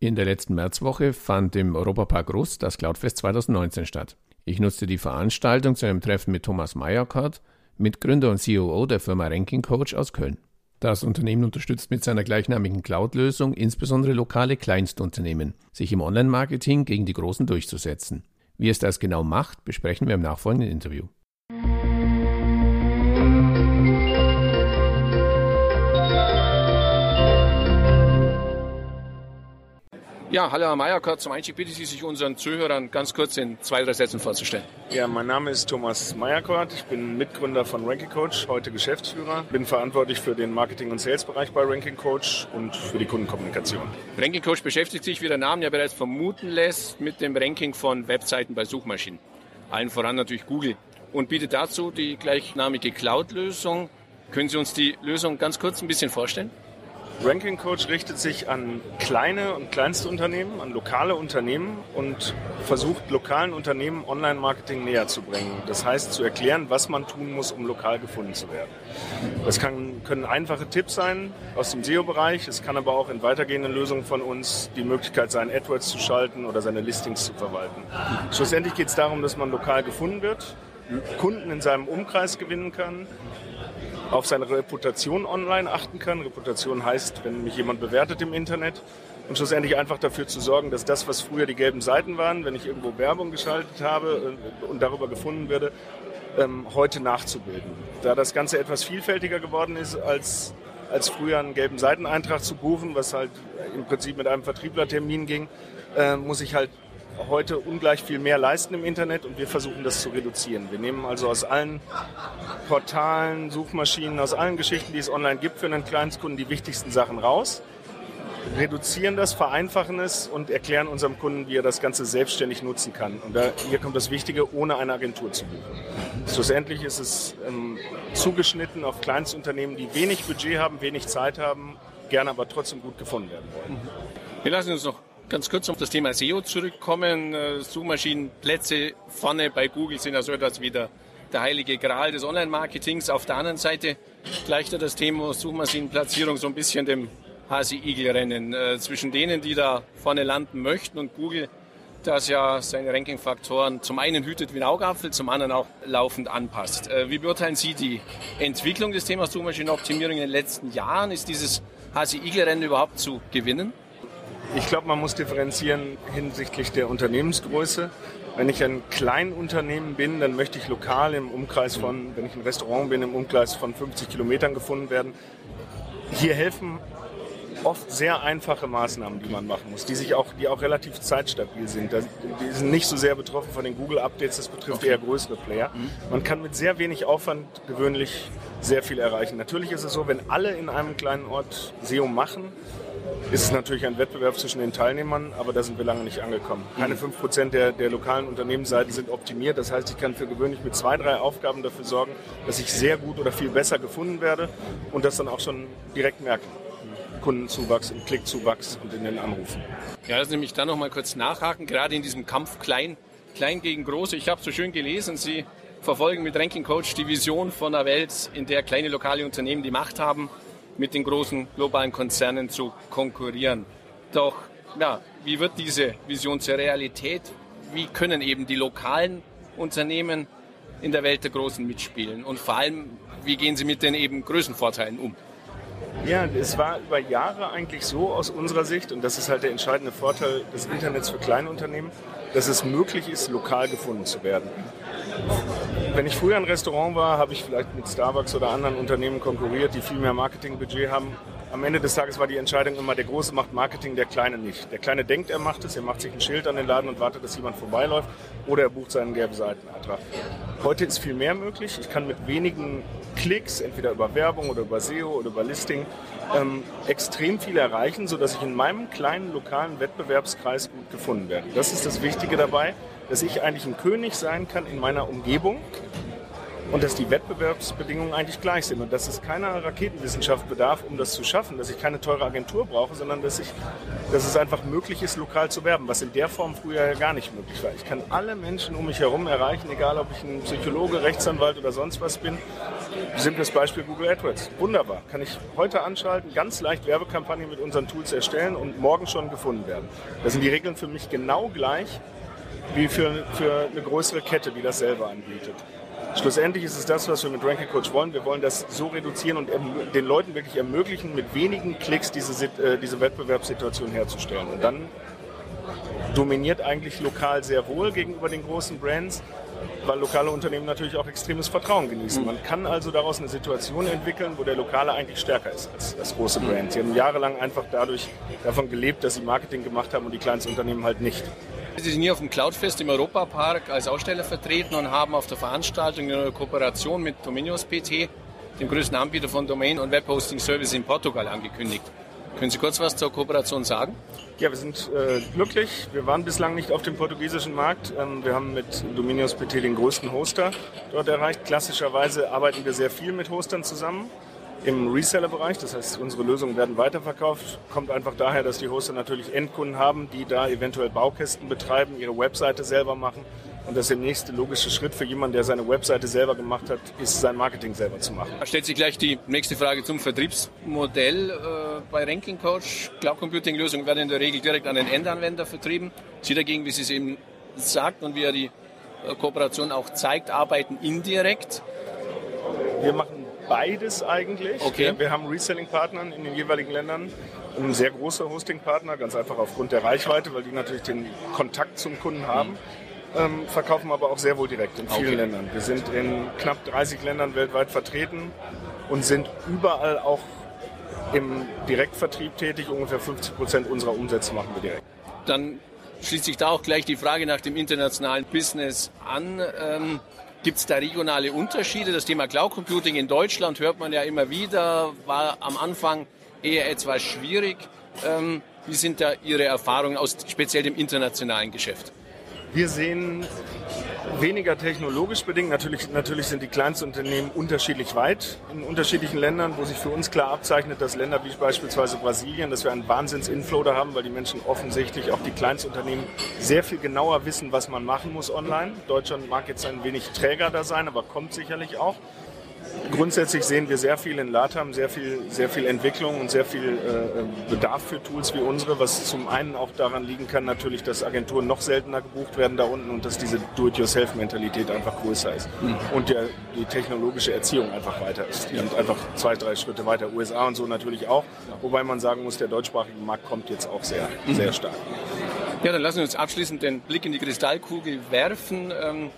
In der letzten Märzwoche fand im Europapark Rust das Cloudfest 2019 statt. Ich nutzte die Veranstaltung zu einem Treffen mit Thomas Meyerkart, Mitgründer und COO der Firma Ranking Coach aus Köln. Das Unternehmen unterstützt mit seiner gleichnamigen Cloud-Lösung insbesondere lokale Kleinstunternehmen, sich im Online-Marketing gegen die Großen durchzusetzen. Wie es das genau macht, besprechen wir im nachfolgenden Interview. Ja, hallo Herr Meyerkart. Zum Einstieg bitte Sie sich unseren Zuhörern ganz kurz in zwei, drei Sätzen vorzustellen. Ja, mein Name ist Thomas Meyerkart. Ich bin Mitgründer von Ranking Coach, heute Geschäftsführer. Bin verantwortlich für den Marketing- und Sales-Bereich bei Ranking Coach und für die Kundenkommunikation. Ranking Coach beschäftigt sich, wie der Name ja bereits vermuten lässt, mit dem Ranking von Webseiten bei Suchmaschinen. Allen voran natürlich Google. Und bietet dazu die gleichnamige Cloud-Lösung. Können Sie uns die Lösung ganz kurz ein bisschen vorstellen? Ranking Coach richtet sich an kleine und kleinste Unternehmen, an lokale Unternehmen und versucht lokalen Unternehmen Online-Marketing näher zu bringen. Das heißt zu erklären, was man tun muss, um lokal gefunden zu werden. Das kann, können einfache Tipps sein aus dem SEO-Bereich. Es kann aber auch in weitergehenden Lösungen von uns die Möglichkeit sein, AdWords zu schalten oder seine Listings zu verwalten. Schlussendlich geht es darum, dass man lokal gefunden wird, Kunden in seinem Umkreis gewinnen kann, auf seine Reputation online achten kann. Reputation heißt, wenn mich jemand bewertet im Internet und schlussendlich einfach dafür zu sorgen, dass das, was früher die gelben Seiten waren, wenn ich irgendwo Werbung geschaltet habe äh, und darüber gefunden werde, ähm, heute nachzubilden. Da das Ganze etwas vielfältiger geworden ist als als früher einen gelben Seiteneintrag zu buchen, was halt im Prinzip mit einem Vertrieblertermin ging, äh, muss ich halt heute ungleich viel mehr leisten im Internet und wir versuchen das zu reduzieren. Wir nehmen also aus allen Portalen, Suchmaschinen, aus allen Geschichten, die es online gibt für einen Kleinstkunden, die wichtigsten Sachen raus, reduzieren das, vereinfachen es und erklären unserem Kunden, wie er das Ganze selbstständig nutzen kann. Und da, hier kommt das Wichtige, ohne eine Agentur zu buchen. Schlussendlich ist es ähm, zugeschnitten auf Kleinstunternehmen, die wenig Budget haben, wenig Zeit haben, gerne aber trotzdem gut gefunden werden wollen. Wir lassen uns noch ganz kurz auf das Thema SEO zurückkommen. Äh, Suchmaschinenplätze vorne bei Google sind ja so etwas wie der, heilige Gral des Online-Marketings. Auf der anderen Seite gleicht ja das Thema Suchmaschinenplatzierung so ein bisschen dem Hasi-Igel-Rennen äh, zwischen denen, die da vorne landen möchten und Google, das ja seine Ranking-Faktoren zum einen hütet wie ein Augapfel, zum anderen auch laufend anpasst. Äh, wie beurteilen Sie die Entwicklung des Themas Suchmaschinenoptimierung in den letzten Jahren? Ist dieses Hasi-Igel-Rennen überhaupt zu gewinnen? Ich glaube, man muss differenzieren hinsichtlich der Unternehmensgröße. Wenn ich ein Kleinunternehmen bin, dann möchte ich lokal im Umkreis von, wenn ich ein Restaurant bin, im Umkreis von 50 Kilometern gefunden werden. Hier helfen oft sehr einfache Maßnahmen, die man machen muss, die sich auch, die auch relativ zeitstabil sind. Die sind nicht so sehr betroffen von den Google-Updates, das betrifft okay. eher größere Player. Mhm. Man kann mit sehr wenig Aufwand gewöhnlich sehr viel erreichen. Natürlich ist es so, wenn alle in einem kleinen Ort SEO machen, ist es natürlich ein Wettbewerb zwischen den Teilnehmern, aber da sind wir lange nicht angekommen. Keine 5% mhm. der, der lokalen Unternehmensseiten sind optimiert. Das heißt, ich kann für gewöhnlich mit zwei, drei Aufgaben dafür sorgen, dass ich sehr gut oder viel besser gefunden werde und das dann auch schon direkt merken. Kundenzuwachs, im Klickzuwachs und in den Anrufen. Ja, lassen Sie mich da noch mal kurz nachhaken, gerade in diesem Kampf klein, klein gegen große. Ich habe so schön gelesen, Sie verfolgen mit Ranking Coach die Vision von einer Welt, in der kleine lokale Unternehmen die Macht haben mit den großen globalen Konzernen zu konkurrieren. Doch ja, wie wird diese Vision zur Realität? Wie können eben die lokalen Unternehmen in der Welt der Großen mitspielen? Und vor allem, wie gehen sie mit den eben Größenvorteilen um? Ja, es war über Jahre eigentlich so aus unserer Sicht, und das ist halt der entscheidende Vorteil des Internets für Kleinunternehmen, dass es möglich ist, lokal gefunden zu werden. Wenn ich früher ein Restaurant war, habe ich vielleicht mit Starbucks oder anderen Unternehmen konkurriert, die viel mehr Marketingbudget haben. Am Ende des Tages war die Entscheidung immer, der Große macht Marketing, der Kleine nicht. Der Kleine denkt, er macht es, er macht sich ein Schild an den Laden und wartet, dass jemand vorbeiläuft oder er bucht seinen gelben Seiteneintrag. Heute ist viel mehr möglich. Ich kann mit wenigen Klicks, entweder über Werbung oder über SEO oder über Listing, ähm, extrem viel erreichen, sodass ich in meinem kleinen lokalen Wettbewerbskreis gut gefunden werde. Das ist das Wichtige dabei dass ich eigentlich ein König sein kann in meiner Umgebung und dass die Wettbewerbsbedingungen eigentlich gleich sind und dass es keiner Raketenwissenschaft bedarf, um das zu schaffen, dass ich keine teure Agentur brauche, sondern dass, ich, dass es einfach möglich ist, lokal zu werben, was in der Form früher ja gar nicht möglich war. Ich kann alle Menschen um mich herum erreichen, egal ob ich ein Psychologe, Rechtsanwalt oder sonst was bin Simples Beispiel Google AdWords. Wunderbar. Kann ich heute anschalten, ganz leicht Werbekampagnen mit unseren Tools erstellen und morgen schon gefunden werden. Da sind die Regeln für mich genau gleich wie für, für eine größere Kette, die das selber anbietet. Schlussendlich ist es das, was wir mit Ranking Coach wollen. Wir wollen das so reduzieren und den Leuten wirklich ermöglichen, mit wenigen Klicks diese, äh, diese Wettbewerbssituation herzustellen. Und dann dominiert eigentlich lokal sehr wohl gegenüber den großen Brands, weil lokale Unternehmen natürlich auch extremes Vertrauen genießen. Man kann also daraus eine Situation entwickeln, wo der Lokale eigentlich stärker ist als das große Brand. Sie haben jahrelang einfach dadurch davon gelebt, dass sie Marketing gemacht haben und die Kleinstunternehmen halt nicht. Sie sind hier auf dem Cloudfest im Europapark als Aussteller vertreten und haben auf der Veranstaltung eine Kooperation mit Dominios PT, dem größten Anbieter von Domain- und Webhosting Service in Portugal, angekündigt. Können Sie kurz was zur Kooperation sagen? Ja, wir sind äh, glücklich. Wir waren bislang nicht auf dem portugiesischen Markt. Ähm, wir haben mit Dominios PT den größten Hoster dort erreicht. Klassischerweise arbeiten wir sehr viel mit Hostern zusammen im Reseller-Bereich. Das heißt, unsere Lösungen werden weiterverkauft. Kommt einfach daher, dass die Hoster natürlich Endkunden haben, die da eventuell Baukästen betreiben, ihre Webseite selber machen. Und das ist der nächste logische Schritt für jemanden, der seine Webseite selber gemacht hat, ist sein Marketing selber zu machen. Da stellt sich gleich die nächste Frage zum Vertriebsmodell. Äh, bei Ranking Coach, Cloud Computing Lösungen werden in der Regel direkt an den Endanwender vertrieben. Sie dagegen, wie Sie es eben sagt und wie er die äh, Kooperation auch zeigt, arbeiten indirekt. Wir machen beides eigentlich. Okay. Wir, haben Reselling-Partner in den jeweiligen Ländern. Ein sehr großer Hosting-Partner, ganz einfach aufgrund der Reichweite, weil die natürlich den Kontakt zum Kunden haben. Ähm, verkaufen aber auch sehr wohl direkt in vielen okay. Ländern. Wir sind in knapp 30 Ländern weltweit vertreten und sind überall auch im Direktvertrieb tätig. Ungefähr 50 Prozent unserer Umsätze machen wir direkt. Dann schließt sich da auch gleich die Frage nach dem internationalen Business an. Ähm Gibt es da regionale Unterschiede? Das Thema Cloud Computing in Deutschland hört man ja immer wieder, war am Anfang eher etwas schwierig. Ähm, wie sind da Ihre Erfahrungen aus speziell dem internationalen Geschäft? Wir sehen weniger technologisch bedingt. Natürlich, natürlich sind die Kleinstunternehmen unterschiedlich weit in unterschiedlichen Ländern, wo sich für uns klar abzeichnet, dass Länder wie beispielsweise Brasilien, dass wir einen Wahnsinns-Inflow da haben, weil die Menschen offensichtlich, auch die Kleinstunternehmen, sehr viel genauer wissen, was man machen muss online. Deutschland mag jetzt ein wenig träger da sein, aber kommt sicherlich auch. Grundsätzlich sehen wir sehr viel in LATAM, sehr viel, sehr viel Entwicklung und sehr viel äh, Bedarf für Tools wie unsere, was zum einen auch daran liegen kann, natürlich, dass Agenturen noch seltener gebucht werden da unten und dass diese Do-it-yourself-Mentalität einfach größer ist. Mhm. Und der, die technologische Erziehung einfach weiter ist. Die sind einfach zwei, drei Schritte weiter. USA und so natürlich auch. Wobei man sagen muss, der deutschsprachige Markt kommt jetzt auch sehr, mhm. sehr stark. Ja, dann lassen wir uns abschließend den Blick in die Kristallkugel werfen. Ähm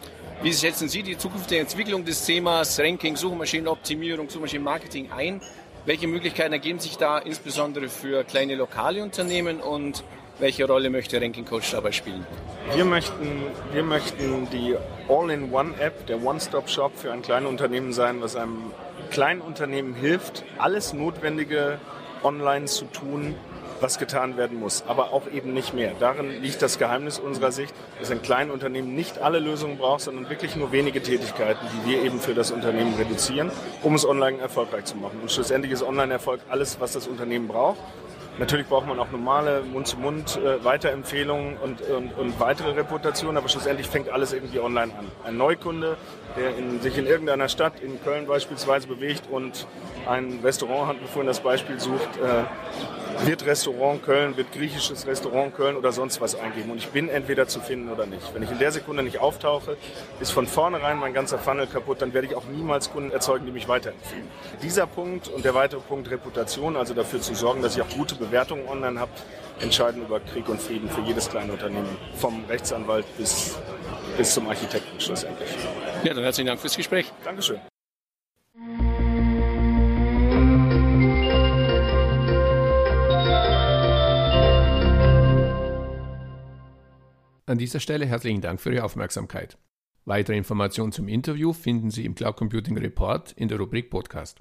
wie schätzen Sie die zukünftige Entwicklung des Themas Ranking, Suchmaschinenoptimierung, Suchmaschinenmarketing ein? Welche Möglichkeiten ergeben sich da insbesondere für kleine lokale Unternehmen und welche Rolle möchte Ranking Coach dabei spielen? Wir möchten, wir möchten die All-in-One-App, der One-Stop-Shop für ein kleines Unternehmen sein, was einem kleinen Unternehmen hilft, alles Notwendige online zu tun, was getan werden muss, aber auch eben nicht mehr. Darin liegt das Geheimnis unserer Sicht, dass ein kleines Unternehmen nicht alle Lösungen braucht, sondern wirklich nur wenige Tätigkeiten, die wir eben für das Unternehmen reduzieren, um es online erfolgreich zu machen. Und schlussendlich ist Online-Erfolg alles, was das Unternehmen braucht. Natürlich braucht man auch normale Mund-zu-Mund -Mund, äh, und, und, und, weitere Reputationen, aber schlussendlich fängt alles irgendwie online an. Ein Neukunde, der in, sich in irgendeiner Stadt, in Köln beispielsweise, bewegt und ein Restaurant, hat vorhin das Beispiel sucht, äh, wird Restaurant Köln, wird griechisches Restaurant Köln oder sonst was eingeben. Und ich bin entweder zu finden oder nicht. Wenn ich in der Sekunde nicht auftauche, ist von vornherein mein ganzer Funnel kaputt, dann werde ich auch niemals Kunden erzeugen, die mich weiterempfehlen. Dieser Punkt und der weitere Punkt Reputation, also dafür zu sorgen, dass ich auch gute Bewertungen online habe, entscheiden über Krieg und Frieden für jedes kleine Unternehmen, vom Rechtsanwalt bis, bis zum Architekten schlussendlich. Ja, dann herzlichen Dank fürs Gespräch. Dankeschön. An dieser Stelle herzlichen Dank für Ihre Aufmerksamkeit. Weitere Informationen zum Interview finden Sie im Cloud Computing Report in der Rubrik Podcast.